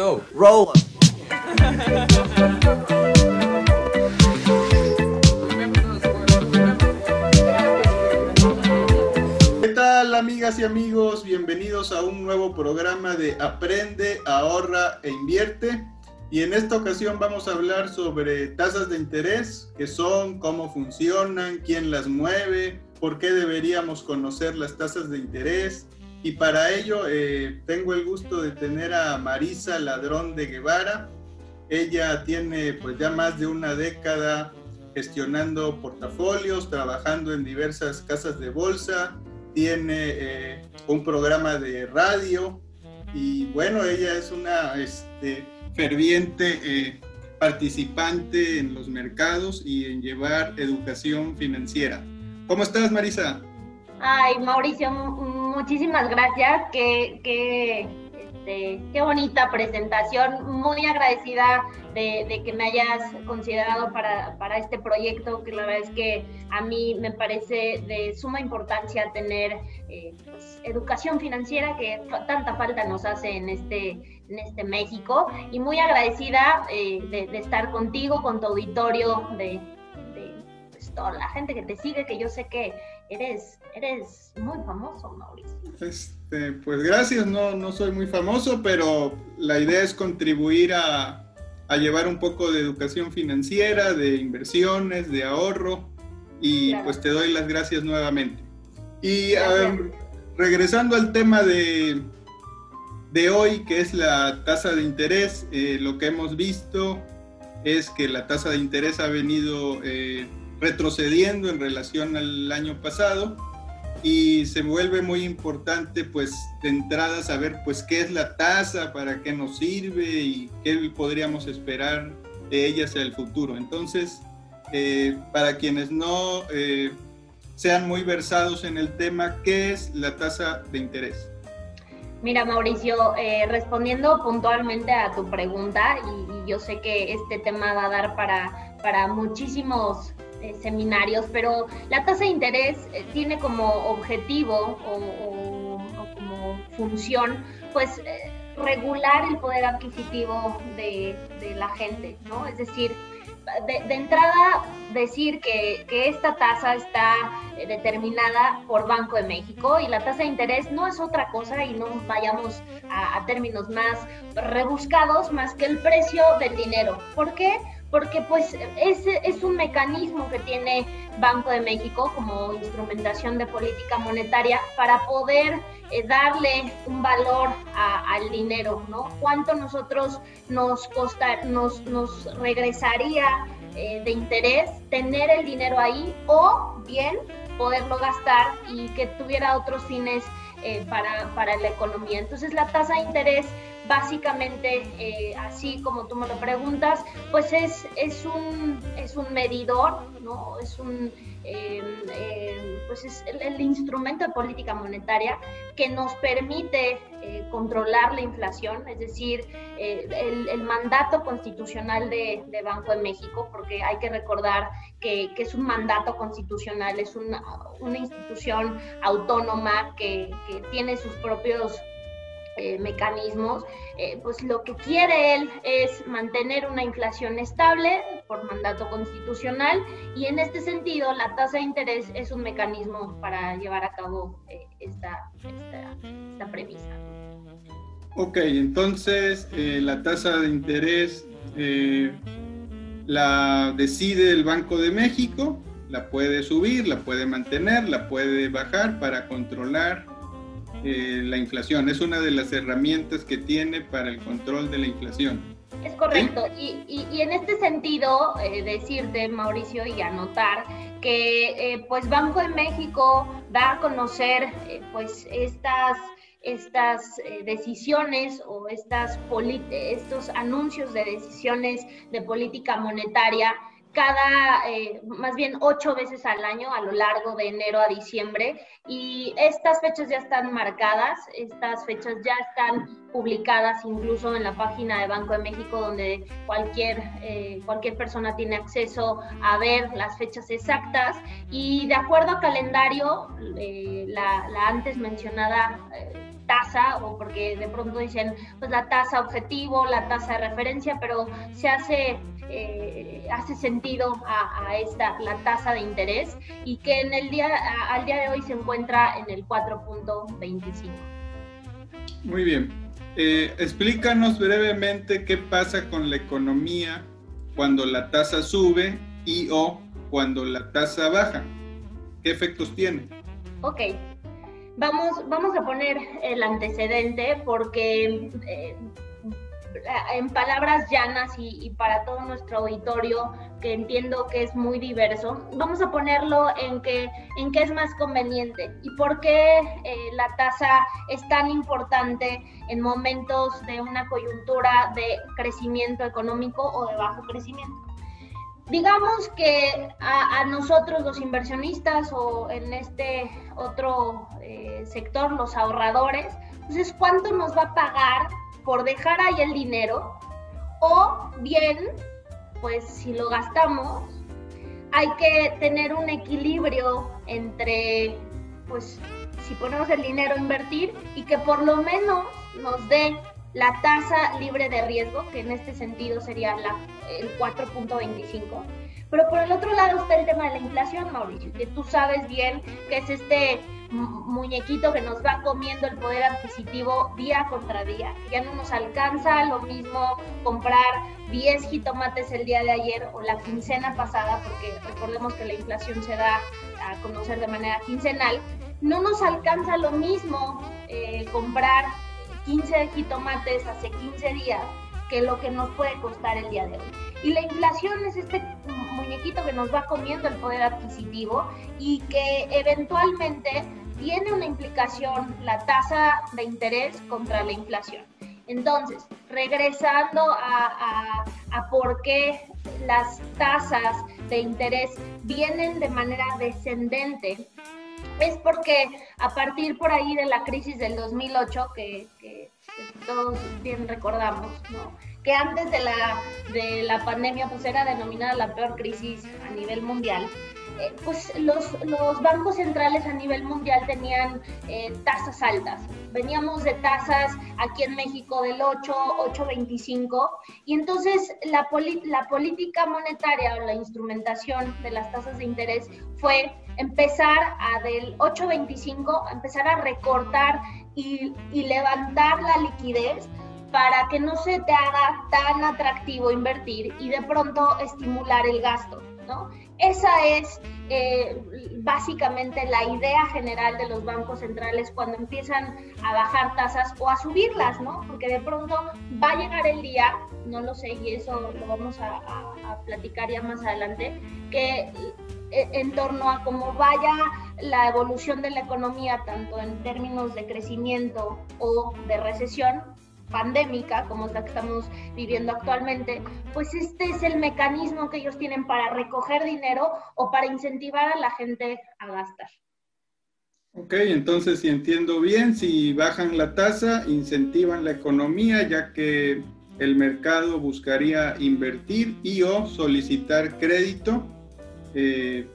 go. Roll. ¿Qué tal amigas y amigos? Bienvenidos a un nuevo programa de Aprende, ahorra e invierte. Y en esta ocasión vamos a hablar sobre tasas de interés, qué son, cómo funcionan, quién las mueve, por qué deberíamos conocer las tasas de interés. Y para ello eh, tengo el gusto de tener a Marisa Ladrón de Guevara. Ella tiene pues ya más de una década gestionando portafolios, trabajando en diversas casas de bolsa, tiene eh, un programa de radio y bueno, ella es una este, ferviente eh, participante en los mercados y en llevar educación financiera. ¿Cómo estás, Marisa? Ay, Mauricio, muchísimas gracias. Qué, qué, este, qué bonita presentación. Muy agradecida de, que me hayas considerado para, para, este proyecto, que la verdad es que a mí me parece de suma importancia tener eh, pues, educación financiera que tanta falta nos hace en este, en este México. Y muy agradecida eh, de, estar contigo, con tu auditorio, de, toda la gente que te sigue, que yo sé que eres, eres muy famoso, Mauricio. Este, pues gracias, no, no soy muy famoso, pero la idea es contribuir a, a llevar un poco de educación financiera, de inversiones, de ahorro, y pues te doy las gracias nuevamente. Y regresando al tema de, de hoy, que es la tasa de interés, eh, lo que hemos visto es que la tasa de interés ha venido eh, retrocediendo en relación al año pasado y se vuelve muy importante pues de entrada saber pues qué es la tasa, para qué nos sirve y qué podríamos esperar de ella hacia el futuro. Entonces, eh, para quienes no eh, sean muy versados en el tema, ¿qué es la tasa de interés? Mira, Mauricio, eh, respondiendo puntualmente a tu pregunta, y, yo sé que este tema va a dar para, para muchísimos eh, seminarios, pero la tasa de interés eh, tiene como objetivo o, como función, pues, eh, regular el poder adquisitivo de, la gente, ¿no? Es decir, de, entrada decir que, esta tasa está determinada por Banco de México y la tasa de interés no es otra cosa y no vayamos a, a términos más rebuscados más que el precio del dinero. ¿Por qué? Porque pues ese es un mecanismo que tiene Banco de México como instrumentación de política monetaria para poder eh, darle un valor al dinero, ¿no? ¿Cuánto nosotros nos costa, nos, nos regresaría eh, de interés tener el dinero ahí o bien poderlo gastar y que tuviera otros fines eh, para, para la economía? Entonces la tasa de interés básicamente, eh, así como tú me lo preguntas, pues es, es, un, es un medidor, ¿no? Es un... Em, em, pues es el, instrumento de política monetaria que nos permite eh, controlar la inflación, es decir, eh, el, mandato constitucional de, Banco de México, porque hay que recordar que, es un mandato constitucional, es una, una institución autónoma que, que tiene sus propios eh, mecanismos, eh, pues lo que quiere él es mantener una inflación estable por mandato constitucional y en este sentido la tasa de interés es un mecanismo para llevar a cabo eh, esta, esta, premisa. Ok, entonces la tasa de interés la decide el Banco de México, la puede subir, la puede mantener, la puede bajar para controlar eh, la inflación. Es una de las herramientas que tiene para el control de la inflación. Es correcto. Y, en este sentido, eh, decirte, Mauricio, y anotar que eh, pues Banco de México da a conocer pues estas estas decisiones o estas estos anuncios de decisiones de política monetaria cada, eh, más bien ocho veces al año a lo largo de enero a diciembre y estas fechas ya están marcadas, estas fechas ya están publicadas incluso en la página de Banco de México donde cualquier, eh, cualquier persona tiene acceso a ver las fechas exactas y de acuerdo al calendario, eh, la, antes mencionada tasa o porque de pronto dicen pues la tasa objetivo, la tasa de referencia, pero se hace eh, hace sentido a, esta la tasa de interés y que en el día al día de hoy se encuentra en el 4.25. Muy bien. Eh, explícanos brevemente qué pasa con la economía cuando la tasa sube y o cuando la tasa baja. ¿Qué efectos tiene? Ok, vamos, vamos a poner el antecedente porque eh, en palabras llanas y, para todo nuestro auditorio, que entiendo que es muy diverso, vamos a ponerlo en que en qué es más conveniente y por qué eh, la tasa es tan importante en momentos de una coyuntura de crecimiento económico o de bajo crecimiento. Digamos que a, nosotros los inversionistas o en este otro eh, sector, los ahorradores, entonces cuánto nos va a pagar por dejar ahí el dinero o bien, pues si lo gastamos, hay que tener un equilibrio entre, pues si ponemos el dinero a invertir y que por lo menos nos dé la tasa libre de riesgo, que en este sentido sería la, el 4.25 pero por el otro lado está el tema de la inflación, Mauricio, que tú sabes bien que es este muñequito que nos va comiendo el poder adquisitivo día contra día. Ya no nos alcanza lo mismo comprar 10 jitomates el día de ayer o la quincena pasada, porque recordemos que la inflación se da a conocer de manera quincenal. No nos alcanza lo mismo eh, comprar 15 jitomates hace 15 días que lo que nos puede costar el día de hoy. Y la inflación es este muñequito que nos va comiendo el poder adquisitivo y que eventualmente tiene una implicación la tasa de interés contra la inflación. Entonces, regresando a, a, por qué las tasas de interés vienen de manera descendente, es porque a partir por ahí de la crisis del 2008, que, que todos bien recordamos, ¿no? que antes de la, de la pandemia pues era denominada la peor crisis a nivel mundial, eh, pues los, bancos centrales a nivel mundial tenían eh, tasas altas. Veníamos de tasas aquí en México del 8, 8.25 y entonces la, la política monetaria o la instrumentación de las tasas de interés fue empezar a del 8.25, empezar a recortar y, y levantar la liquidez para que no se te haga tan atractivo invertir y de pronto estimular el gasto, Esa es eh, básicamente la idea general de los bancos centrales cuando empiezan a bajar tasas o a subirlas, ¿no? Porque de pronto va a llegar el día, no lo sé, y eso lo vamos a, a platicar ya más adelante, que eh, en torno a cómo vaya la evolución de la economía, tanto en términos de crecimiento o de recesión, pandémica, como es la que estamos viviendo actualmente, pues este es el mecanismo que ellos tienen para recoger dinero o para incentivar a la gente a gastar. Ok, entonces si entiendo bien, si bajan la tasa, incentivan la economía, ya que el mercado buscaría invertir y o solicitar crédito. Eh,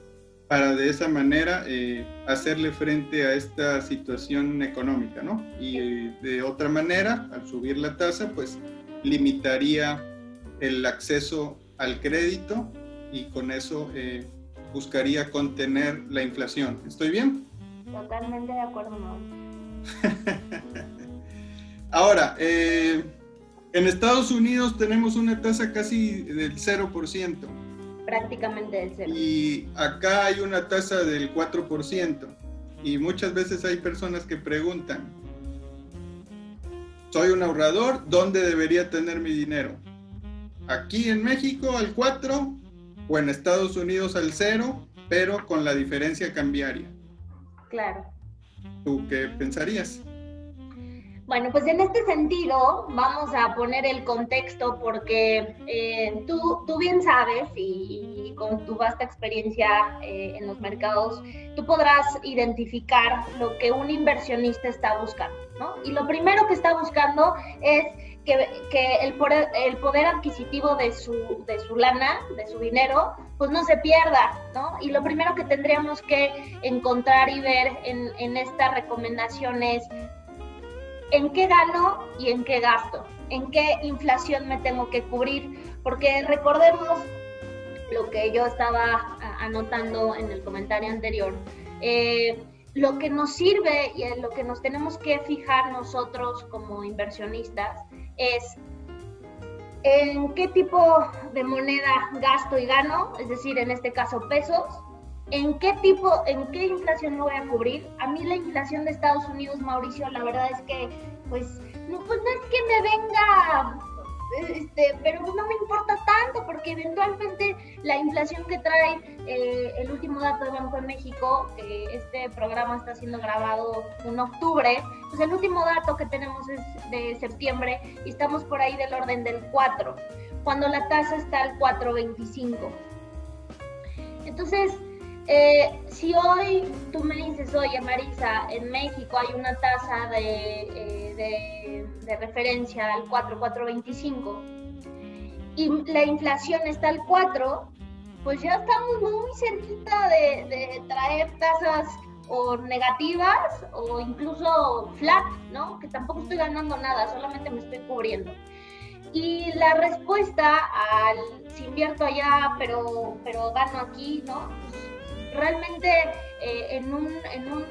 para de esa manera eh, hacerle frente a esta situación económica, ¿no? Y eh, de otra manera, al subir la tasa, pues limitaría el acceso al crédito y con eso eh, buscaría contener la inflación. ¿Estoy bien? Totalmente de acuerdo, no. Ahora, en Estados Unidos tenemos una tasa casi del 0% prácticamente del cero. Y acá hay una tasa del 4%. Y muchas veces hay personas que preguntan, soy un ahorrador, ¿dónde debería tener mi dinero? ¿Aquí en México al 4 o en Estados Unidos al 0, pero con la diferencia cambiaria? Claro. ¿Tú qué pensarías? Bueno, pues en este sentido vamos a poner el contexto porque eh, tú, tú, bien sabes y, con tu vasta experiencia eh, en los mercados, tú podrás identificar lo que un inversionista está buscando, ¿no? Y lo primero que está buscando es que, que el, poder, el poder adquisitivo de su, de su lana, de su dinero, pues no se pierda, ¿no? Y lo primero que tendríamos que encontrar y ver en, en esta recomendación es en qué gano y en qué gasto, en qué inflación me tengo que cubrir, porque recordemos lo que yo estaba anotando en el comentario anterior. Eh, lo que nos sirve y en lo que nos tenemos que fijar nosotros como inversionistas es en qué tipo de moneda gasto y gano, es decir, en este caso pesos, en qué tipo, en qué inflación me voy a cubrir. A mí la inflación de Estados Unidos, Mauricio, la verdad es que, pues, no, pues no es que me venga este, pero no me importa tanto porque eventualmente la inflación que trae eh, el último dato de Banco de México, este programa está siendo grabado en octubre, pues el último dato que tenemos es de septiembre y estamos por ahí del orden del 4, cuando la tasa está al 4.25. Entonces, eh, si hoy tú me dices, oye Marisa, en México hay una tasa de, eh, de, referencia al 4,425 y la inflación está al 4, pues ya estamos muy cerquita de, traer tasas o negativas o incluso flat, ¿no? Que tampoco estoy ganando nada, solamente me estoy cubriendo. Y la respuesta al si invierto allá, pero, pero gano aquí, ¿no? Realmente eh, en, un, en, un,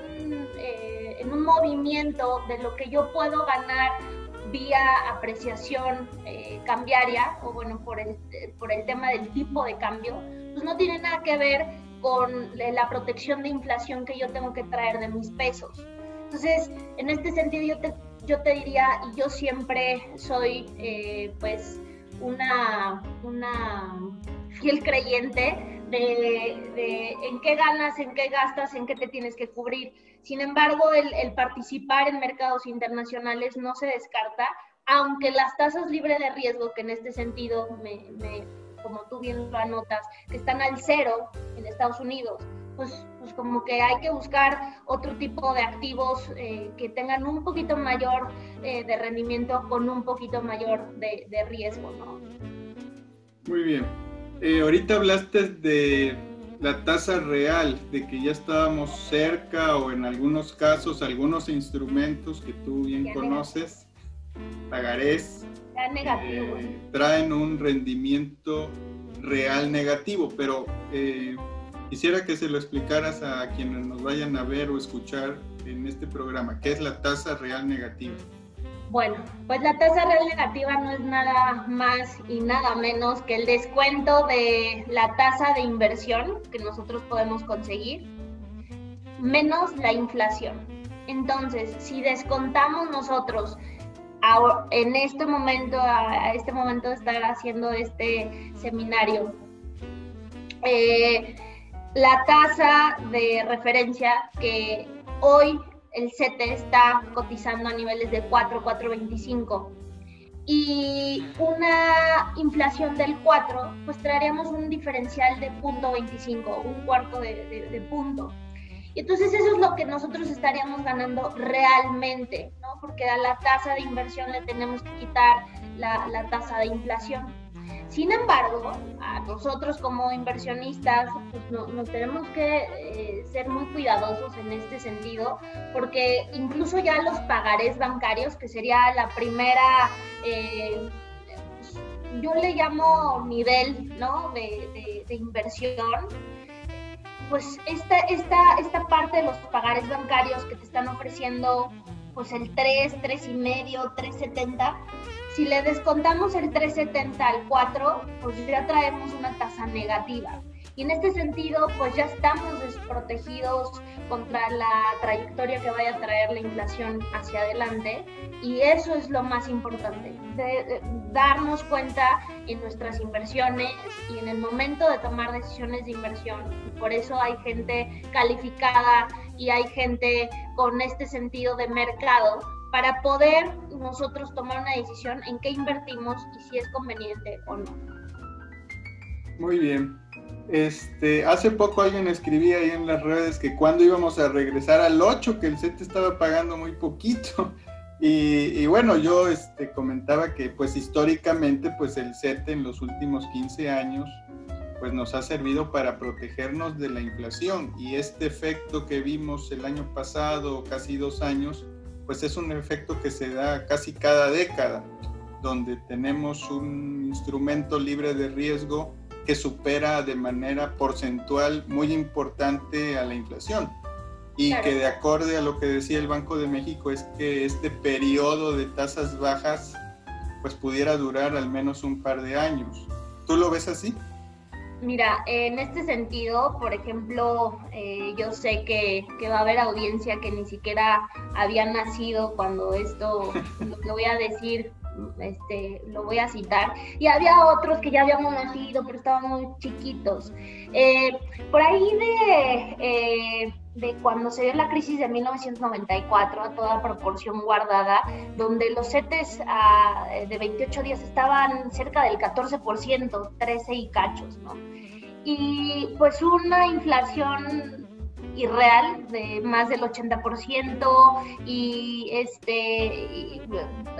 eh, en un movimiento de lo que yo puedo ganar vía apreciación eh, cambiaria, o bueno, por el, por el tema del tipo de cambio, pues no tiene nada que ver con la protección de inflación que yo tengo que traer de mis pesos. Entonces, en este sentido, yo te, yo te diría, y yo siempre soy, pues, una, una fiel creyente de, en qué ganas, en qué gastas, en qué te tienes que cubrir. Sin embargo, el, participar en mercados internacionales no se descarta, aunque las tasas libres de riesgo, que en este sentido, me, como tú bien lo anotas, que están al cero en Estados Unidos, pues, pues como que hay que buscar otro tipo de activos eh, que tengan un poquito mayor eh, de rendimiento con un poquito mayor de, de riesgo, ¿no? Muy bien. Eh, ahorita hablaste de la tasa real, de que ya estábamos cerca o en algunos casos algunos instrumentos que tú bien conoces, pagarés, eh, traen un rendimiento real negativo, pero eh, quisiera que se lo explicaras a quienes nos vayan a ver o escuchar en este programa, ¿qué es la tasa real negativa? Bueno, pues la tasa real negativa no es nada más y nada menos que el descuento de la tasa de inversión que nosotros podemos conseguir menos la inflación. Entonces, si descontamos nosotros en este momento, a este momento de estar haciendo este seminario, eh, la tasa de referencia que hoy el CETE está cotizando a niveles de 4, 4.25 y una inflación del 4, pues traeríamos un diferencial de 0.25, un cuarto de, punto. Y entonces eso es lo que nosotros estaríamos ganando realmente, ¿no? Porque a la tasa de inversión le tenemos que quitar la tasa de inflación. Sin embargo, a nosotros como inversionistas pues no, nos tenemos que eh, ser muy cuidadosos en este sentido, porque incluso ya los pagarés bancarios, que sería la primera, eh, yo le llamo nivel ¿no? de, de, inversión, pues esta, esta, esta parte de los pagares bancarios que te están ofreciendo pues el 3, 3,5, 3,70, si le descontamos el 370 al 4, pues ya traemos una tasa negativa. Y en este sentido, pues ya estamos desprotegidos contra la trayectoria que vaya a traer la inflación hacia adelante. Y eso es lo más importante, de, darnos cuenta en nuestras inversiones y en el momento de tomar decisiones de inversión. Y por eso hay gente calificada y hay gente con este sentido de mercado para poder nosotros tomar una decisión en qué invertimos y si es conveniente o no. Muy bien. Este, hace poco alguien escribía ahí en las redes que cuando íbamos a regresar al 8, que el CET estaba pagando muy poquito. Y, bueno, yo este, comentaba que pues históricamente pues el CET en los últimos 15 años pues nos ha servido para protegernos de la inflación y este efecto que vimos el año pasado, casi dos años, pues es un efecto que se da casi cada década, donde tenemos un instrumento libre de riesgo que supera de manera porcentual muy importante a la inflación y que de acorde a lo que decía el Banco de México es que este periodo de tasas bajas pues pudiera durar al menos un par de años. ¿Tú lo ves así? Mira, en este sentido, por ejemplo, eh, yo sé que, que, va a haber audiencia que ni siquiera había nacido cuando esto, lo voy a decir, este, lo voy a citar, y había otros que ya habíamos nacido, pero estaban muy chiquitos. Eh, por ahí de, eh, de cuando se dio la crisis de 1994, a toda proporción guardada, donde los CETES ah, de 28 días estaban cerca del 14%, 13 y cachos, ¿no? Y pues una inflación irreal de más del 80% y este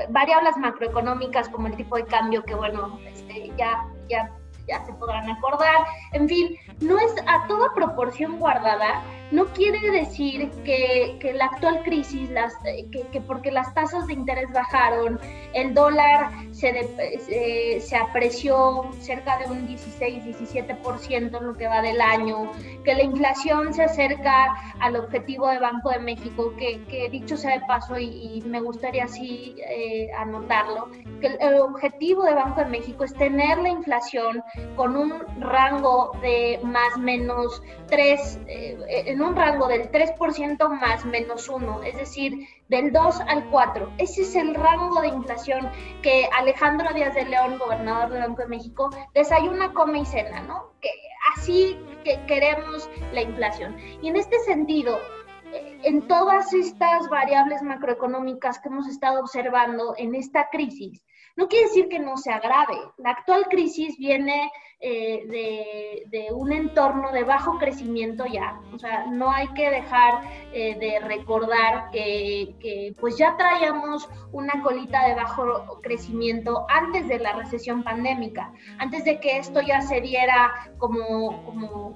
variables macroeconómicas como el tipo de cambio que bueno este, ya ya ya se podrán acordar. En fin no es a toda proporción guardada no quiere decir que, que la actual crisis, las, eh, que, que, porque las tasas de interés bajaron, el dólar se, de, se apreció cerca de un 16-17% en lo que va del año, que la inflación se acerca al objetivo de Banco de México, que, que dicho sea de paso, y, me gustaría así eh, anotarlo, que el, objetivo de Banco de México es tener la inflación con un rango de más menos 3, eh, en un rango del 3% más menos 1, es decir, del 2 al 4. Ese es el rango de inflación que Alejandro Díaz de León, gobernador del Banco de México, desayuna, come y cena, ¿no? Que así que queremos la inflación. Y en este sentido, eh, en todas estas variables macroeconómicas que hemos estado observando en esta crisis, no quiere decir que no se agrave. La actual crisis viene eh, de, un entorno de bajo crecimiento ya. O sea, no hay que dejar eh, de recordar que, pues ya traíamos una colita de bajo crecimiento antes de la recesión pandémica, antes de que esto ya se diera como,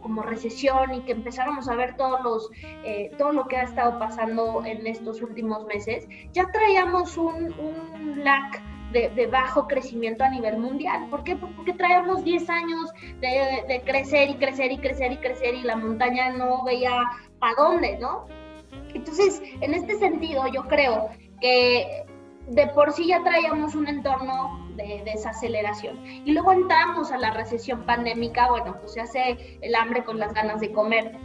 como, recesión y que empezáramos a ver todos los, eh, todo lo que ha estado pasando en estos últimos meses, ya traíamos un, un lag de, bajo crecimiento a nivel mundial. ¿Por qué? Porque traíamos 10 años de, crecer y crecer y crecer y crecer y la montaña no veía para dónde, ¿no? Entonces, en este sentido, yo creo que de por sí ya traíamos un entorno de desaceleración. Y luego entramos a la recesión pandémica, bueno, pues se hace el hambre con las ganas de comer.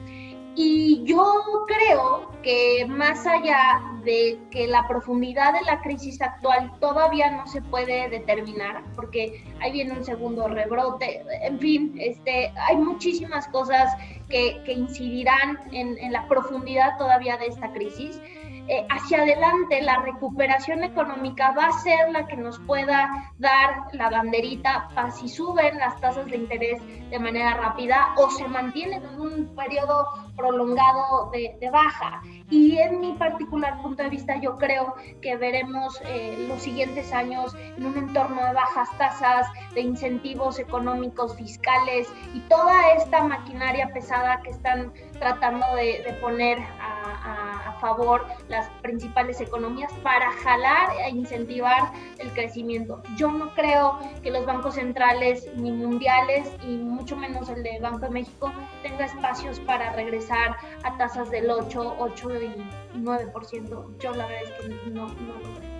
Y yo creo que más allá de que la profundidad de la crisis actual todavía no se puede determinar, porque ahí viene un segundo rebrote, en fin, este, hay muchísimas cosas que, que incidirán en, en la profundidad todavía de esta crisis. Eh, hacia adelante la recuperación económica va a ser la que nos pueda dar la banderita para si suben las tasas de interés de manera rápida o se mantienen en un periodo prolongado de, baja. Y en mi particular punto de vista yo creo que veremos eh, los siguientes años en un entorno de bajas tasas, de incentivos económicos, fiscales y toda esta maquinaria pesada que están tratando de, poner a, a favor las principales economías para jalar e incentivar el crecimiento. Yo no creo que los bancos centrales ni mundiales y mucho menos el de Banco de México tenga espacios para regresar a tasas del 8, 8 y 9%. Yo la verdad es que no, no lo veo.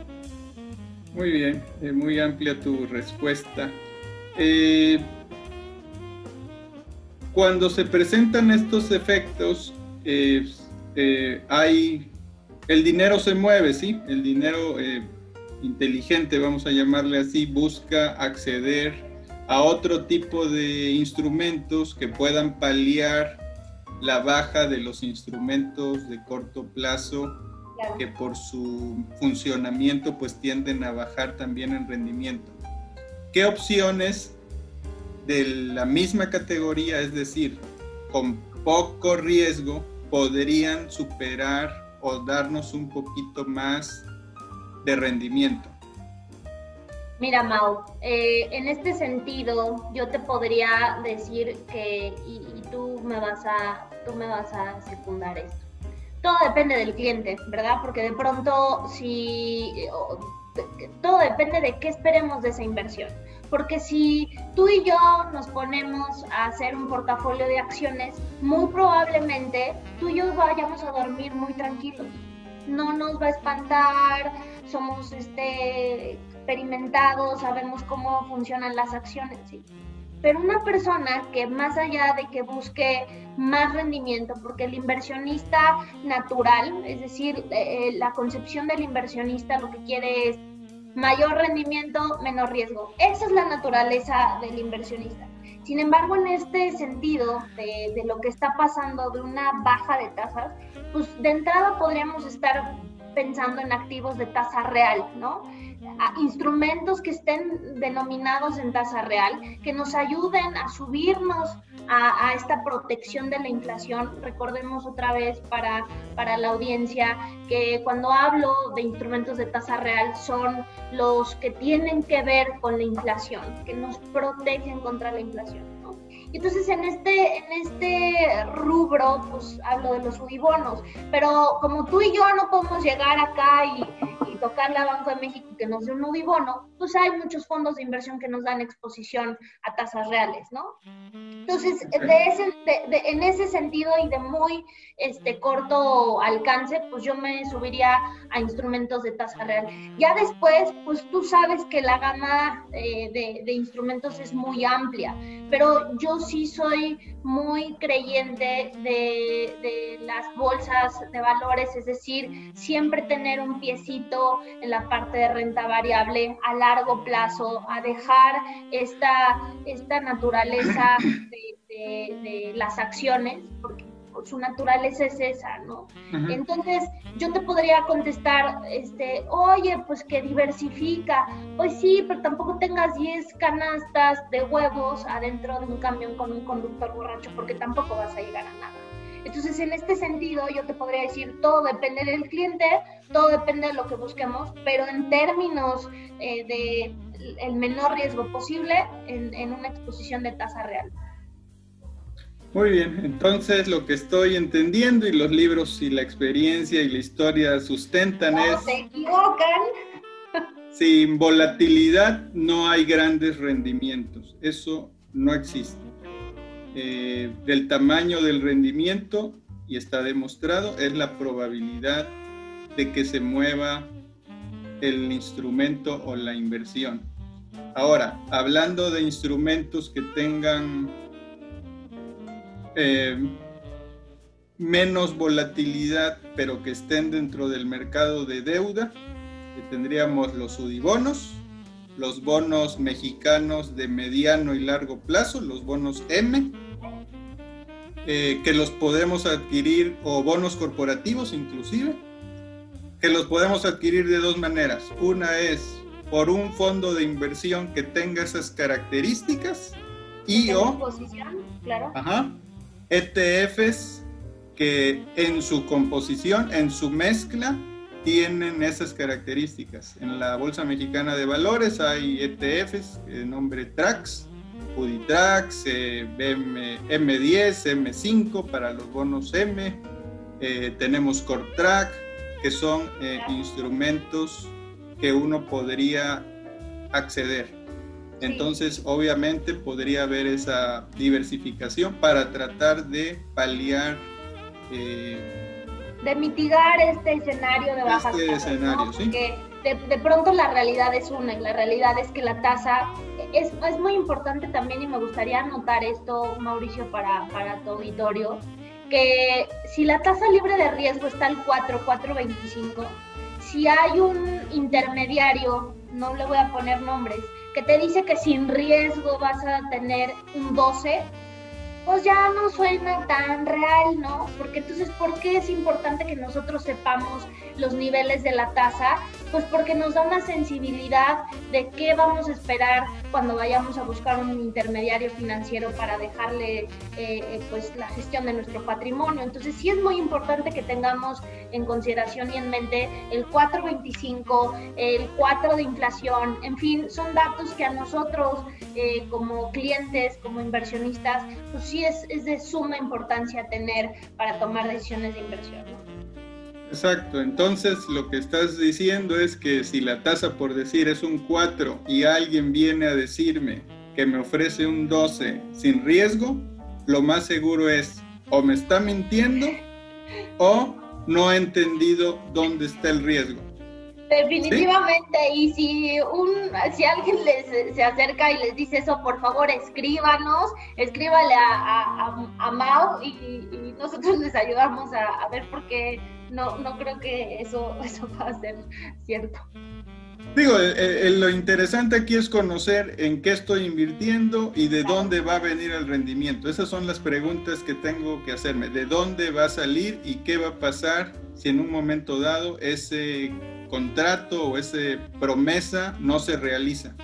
Muy bien, eh, muy amplia tu respuesta. Eh, cuando se presentan estos efectos, eh, eh, hay, el dinero se mueve, ¿sí? El dinero eh, inteligente, vamos a llamarle así, busca acceder a otro tipo de instrumentos que puedan paliar la baja de los instrumentos de corto plazo que por su funcionamiento pues tienden a bajar también en rendimiento. ¿Qué opciones de la misma categoría, es decir, con poco riesgo, podrían superar o darnos un poquito más de rendimiento? Mira, Mau, eh, en este sentido, yo te podría decir que, y, tú, me vas a, tú me vas a secundar esto, todo depende del cliente, ¿verdad? Porque de pronto si todo depende de qué esperemos de esa inversión. Porque si tú y yo nos ponemos a hacer un portafolio de acciones, muy probablemente tú y yo vayamos a dormir muy tranquilos. No nos va a espantar, somos este, experimentados, sabemos cómo funcionan las acciones. Pero una persona que más allá de que busque más rendimiento, porque el inversionista natural, es decir, eh, la concepción del inversionista lo que quiere es mayor rendimiento, menor riesgo. Esa es la naturaleza del inversionista. Sin embargo, en este sentido de, lo que está pasando de una baja de tasas, pues de entrada podríamos estar pensando en activos de tasa real, ¿no? A instrumentos que estén denominados en tasa real, que nos ayuden a subirnos a, esta protección de la inflación. Recordemos otra vez para, para la audiencia que cuando hablo de instrumentos de tasa real son los que tienen que ver con la inflación, que nos protegen contra la inflación. Entonces, en este, en este rubro, pues hablo de los subibonos, pero como tú y yo no podemos llegar acá y, tocar la Banco de México que nos dé un nudibono, pues hay muchos fondos de inversión que nos dan exposición a tasas reales, ¿no? Entonces, de ese, en ese sentido y de muy este, corto alcance, pues yo me subiría a instrumentos de tasa real. Ya después, pues tú sabes que la gama eh, de, de instrumentos es muy amplia, pero yo sí soy muy creyente de, las bolsas de valores, es decir, siempre tener un piecito en la parte de renta variable a largo plazo, a dejar esta, esta naturaleza de, de las acciones, porque su naturaleza es esa, ¿no? Entonces, yo te podría contestar, este, oye, pues que diversifica, pues sí, pero tampoco tengas 10 canastas de huevos adentro de un camión con un conductor borracho, porque tampoco vas a llegar a nada. Entonces, en este sentido, yo te podría decir, todo depende del cliente, todo depende de lo que busquemos, pero en términos eh, de el menor riesgo posible en, en una exposición de tasa real. Muy bien, entonces lo que estoy entendiendo y los libros y la experiencia y la historia sustentan es... se equivocan. Sin volatilidad no hay grandes rendimientos, eso no existe. Eh, del tamaño del rendimiento, y está demostrado, es la probabilidad de que se mueva el instrumento o la inversión. Ahora, hablando de instrumentos que tengan eh, menos volatilidad, pero que estén dentro del mercado de deuda. tendríamos los UDIBonos, los bonos mexicanos de mediano y largo plazo, los bonos M, eh, que los podemos adquirir, o bonos corporativos inclusive, que los podemos adquirir de dos maneras. Una es por un fondo de inversión que tenga esas características y o... Claro. Ajá, ETFs que en su composición, en su mezcla, tienen esas características. En la Bolsa Mexicana de Valores hay ETFs de nombre TRAX, UDITRAX, eh, M10, M5 para los bonos M, eh, tenemos CoreTrack, que son eh, instrumentos que uno podría acceder. Entonces, obviamente, podría haber esa diversificación para tratar de paliar. Eh, de mitigar este escenario de bajas este escenario, ¿sí? Porque de, pronto la realidad es una, y la realidad es que la tasa es, es muy importante también, y me gustaría anotar esto, Mauricio, para, para tu auditorio, que si la tasa libre de riesgo está al 4, 4.25, si hay un intermediario, no le voy a poner nombres, que te dice que sin riesgo vas a tener un 12, pues ya no suena tan real, ¿no? Porque entonces, ¿por qué es importante que nosotros sepamos los niveles de la tasa? Pues porque nos da una sensibilidad de qué vamos a esperar cuando vayamos a buscar un intermediario financiero para dejarle eh, eh, pues la gestión de nuestro patrimonio. Entonces, sí es muy importante que tengamos en consideración y en mente el 4.25, el 4 de inflación, en fin, son datos que a nosotros eh, como clientes, como inversionistas, pues sí es, es de suma importancia tener para tomar decisiones de inversión. Exacto, entonces lo que estás diciendo es que si la tasa por decir es un 4 y alguien viene a decirme que me ofrece un 12 sin riesgo, lo más seguro es o me está mintiendo o no ha entendido dónde está el riesgo. Definitivamente, y si un si alguien les, se acerca y les dice eso, por favor escríbanos, escríbale a, a, Mao y, nosotros les ayudamos a, ver por qué no, no creo que eso, eso va a ser cierto. Digo, lo interesante aquí es conocer en qué estoy invirtiendo y de dónde va a venir el rendimiento. Esas son las preguntas que tengo que hacerme. ¿De dónde va a salir y qué va a pasar si en un momento dado ese contrato o esa promesa no se realiza?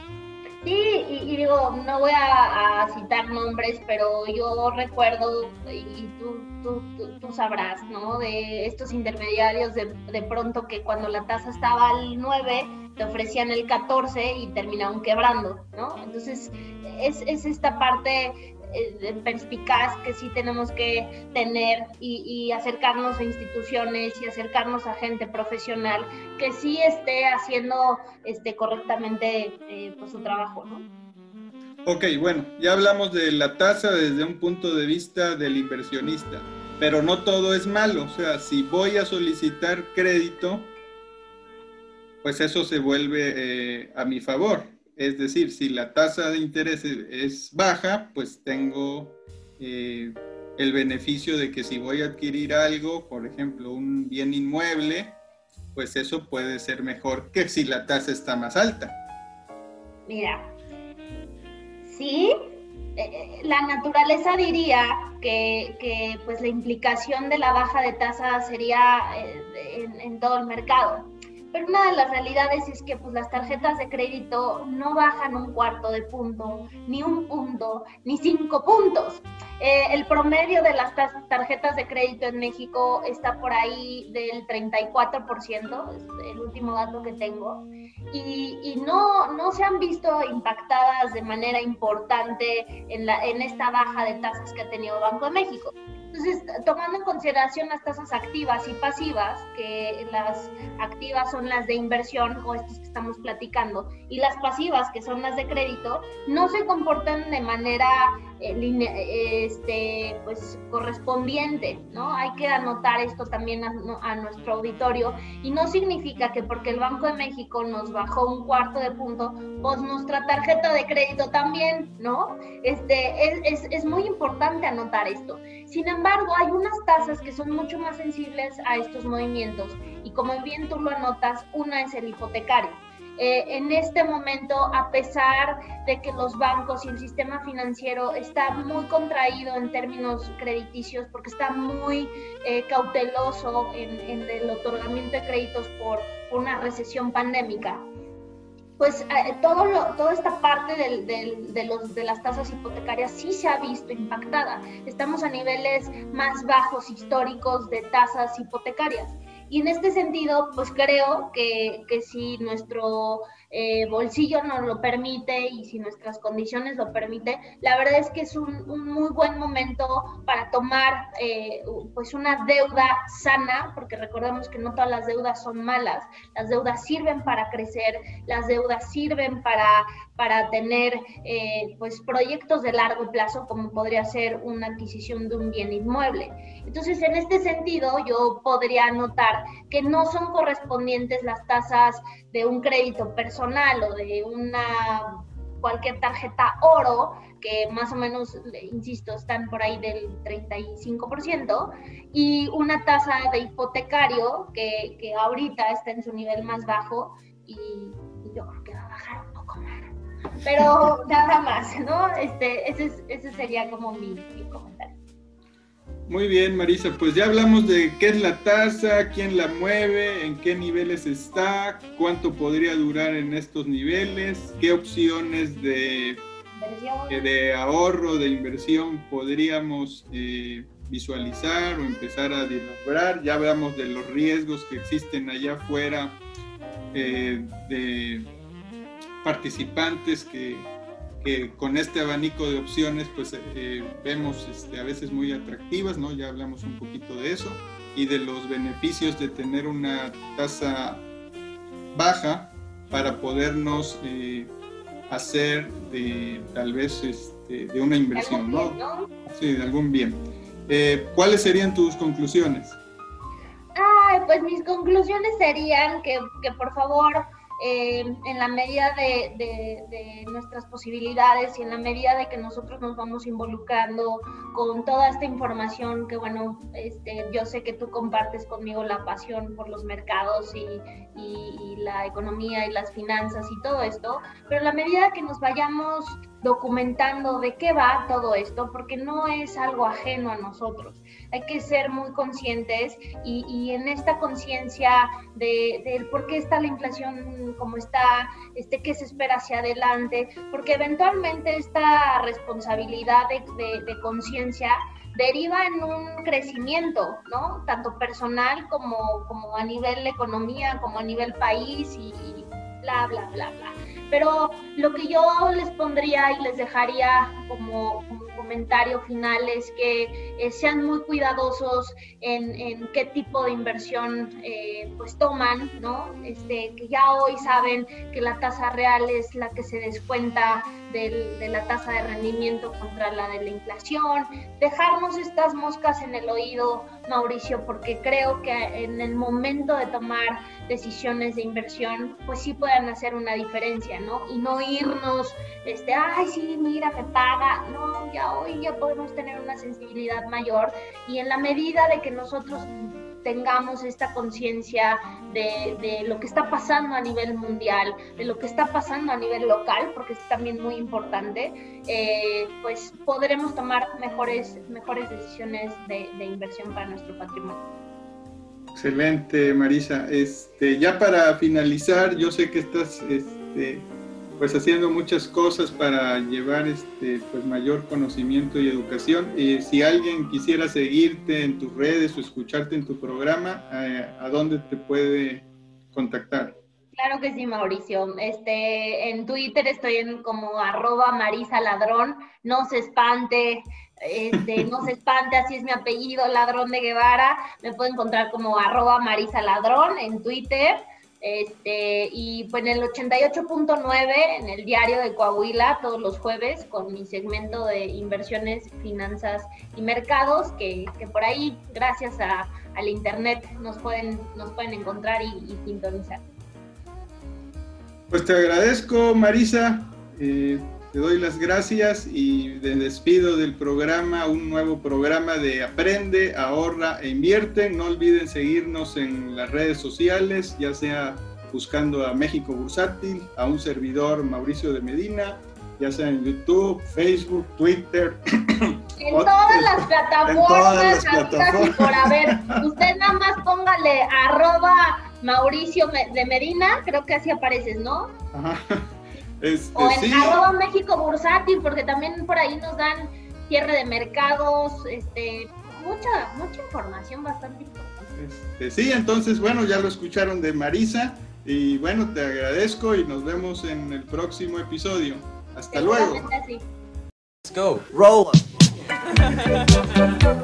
Sí, y, digo, no voy a, citar nombres, pero yo recuerdo, y tú, tú, tú, sabrás, ¿no? De estos intermediarios de, de, pronto que cuando la tasa estaba al 9, te ofrecían el 14 y terminaron quebrando, ¿no? Entonces, es, es esta parte perspicaz que sí tenemos que tener y, acercarnos a instituciones y acercarnos a gente profesional que sí esté haciendo este, correctamente eh, pues, su trabajo, ¿no? Ok, bueno, ya hablamos de la tasa desde un punto de vista del inversionista, pero no todo es malo, o sea, si voy a solicitar crédito, pues eso se vuelve eh, a mi favor. Es decir, si la tasa de interés es baja, pues tengo eh, el beneficio de que si voy a adquirir algo, por ejemplo, un bien inmueble, pues eso puede ser mejor que si la tasa está más alta. Mira, sí, eh, eh, la naturaleza diría que, pues la implicación de la baja de tasa sería en todo el mercado pero una de las realidades es que pues, las tarjetas de crédito no bajan un cuarto de punto, ni un punto, ni cinco puntos. Eh, el promedio de las tarjetas de crédito en México está por ahí del 34%, es el último dato que tengo, y, y no, no se han visto impactadas de manera importante en, la, en esta baja de tasas que ha tenido Banco de México. Entonces, tomando en consideración las tasas activas y pasivas, que las activas son las de inversión o estas que estamos platicando, y las pasivas, que son las de crédito, no se comportan de manera este, pues, correspondiente, ¿no? Hay que anotar esto también a, nuestro auditorio y no significa que porque el Banco de México nos bajó un cuarto de punto, pues nuestra tarjeta de crédito también, ¿no? Este, es, es, es muy importante anotar esto. Sin embargo, hay unas tasas que son mucho más sensibles a estos movimientos y como bien tú lo anotas, una es el hipotecario. Eh, en este momento, a pesar de que los bancos y el sistema financiero está muy contraído en términos crediticios porque está muy eh, cauteloso en, el otorgamiento de créditos por una recesión pandémica, pues eh, todo toda esta parte de, los, de las tasas hipotecarias sí se ha visto impactada. Estamos a niveles más bajos históricos de tasas hipotecarias. Y en este sentido, pues creo que, que si nuestro eh, bolsillo nos lo permite y si nuestras condiciones lo permiten, la verdad es que es un, muy buen momento para tomar eh, pues una deuda sana, porque recordemos que no todas las deudas son malas, las deudas sirven para crecer, las deudas sirven para, para tener eh, pues proyectos de largo plazo, como podría ser una adquisición de un bien inmueble. Entonces, en este sentido, yo podría notar que no son correspondientes las tasas de un crédito personal o de una cualquier tarjeta oro, que más o menos, insisto, están por ahí del 35%, y una tasa de hipotecario que, que ahorita está en su nivel más bajo y, yo creo que va a bajar un poco más. Pero nada más, ¿no? Este, ese, ese sería como mi. Muy bien, Marisa, pues ya hablamos de qué es la tasa, quién la mueve, en qué niveles está, cuánto podría durar en estos niveles, qué opciones de, eh, de ahorro, de inversión podríamos eh, visualizar o empezar a deslumbrar. Ya hablamos de los riesgos que existen allá afuera, eh, de participantes que que con este abanico de opciones pues eh, vemos este, a veces muy atractivas, ¿no? Ya hablamos un poquito de eso. y de los beneficios de tener una tasa baja para podernos eh, hacer de tal vez este, de una inversión, ¿no? Sí, de algún bien. Eh, ¿Cuáles serían tus conclusiones? Ay, pues mis conclusiones serían que, que por favor en la medida de, nuestras posibilidades y en la medida de que nosotros nos vamos involucrando con toda esta información que, bueno, este, yo sé que tú compartes conmigo la pasión por los mercados y, y la economía y las finanzas y todo esto, pero en la medida que nos vayamos documentando de qué va todo esto, porque no es algo ajeno a nosotros. Hay que ser muy conscientes y, en esta conciencia de, por qué está la inflación como está, este, qué se espera hacia adelante, porque eventualmente esta responsabilidad de, conciencia deriva en un crecimiento, ¿no? Tanto personal como a nivel economía, como a nivel país y bla, bla, bla, bla. Pero lo que yo les pondría y les dejaría como, comentario final es que eh, sean muy cuidadosos en, qué tipo de inversión eh, pues toman, ¿no? Este, que ya hoy saben que la tasa real es la que se descuenta de la tasa de rendimiento contra la de la inflación, dejarnos estas moscas en el oído, Mauricio, porque creo que en el momento de tomar decisiones de inversión, pues sí puedan hacer una diferencia, ¿no? Y no irnos, este, ay, sí, mira, me paga, no, ya hoy ya podemos tener una sensibilidad mayor y en la medida de que nosotros tengamos esta conciencia de, lo que está pasando a nivel mundial, de lo que está pasando a nivel local, porque es también muy importante, eh, pues podremos tomar mejores, mejores decisiones de, inversión para nuestro patrimonio. Excelente, Marisa. Este, ya para finalizar, yo sé que estás este, pues haciendo muchas cosas para llevar este pues mayor conocimiento y educación. Y si alguien quisiera seguirte en tus redes o escucharte en tu programa, eh, ¿a dónde te puede contactar? Claro que sí, Mauricio. Este, en Twitter estoy en como arroba Marisa Ladrón. No se espante, este, no se espante, así es mi apellido, Ladrón de Guevara. Me puede encontrar como arroba Marisa Ladrón en Twitter. Este, y pues en el 88.9 en el diario de Coahuila todos los jueves con mi segmento de inversiones, finanzas y mercados, que, por ahí, gracias a, al internet, nos pueden, nos pueden encontrar y, y sintonizar. Pues te agradezco, Marisa. Eh, te doy las gracias y te despido del programa, un nuevo programa de Aprende, Ahorra e Invierte. No olviden seguirnos en las redes sociales, ya sea buscando a México Bursátil, a un servidor Mauricio de Medina, ya sea en YouTube, Facebook, Twitter. En todas las plataformas, en por haber. Usted nada más póngale arroba Mauricio de Medina, creo que así apareces, ¿no? Ajá. Este, o en arroba México Bursátil, porque también por ahí nos dan cierre de mercados, este, mucha, mucha información bastante importante. Este, sí, entonces, bueno, ya lo escucharon de Marisa y bueno, te agradezco y nos vemos en el próximo episodio. Hasta luego. Let's go. Roll.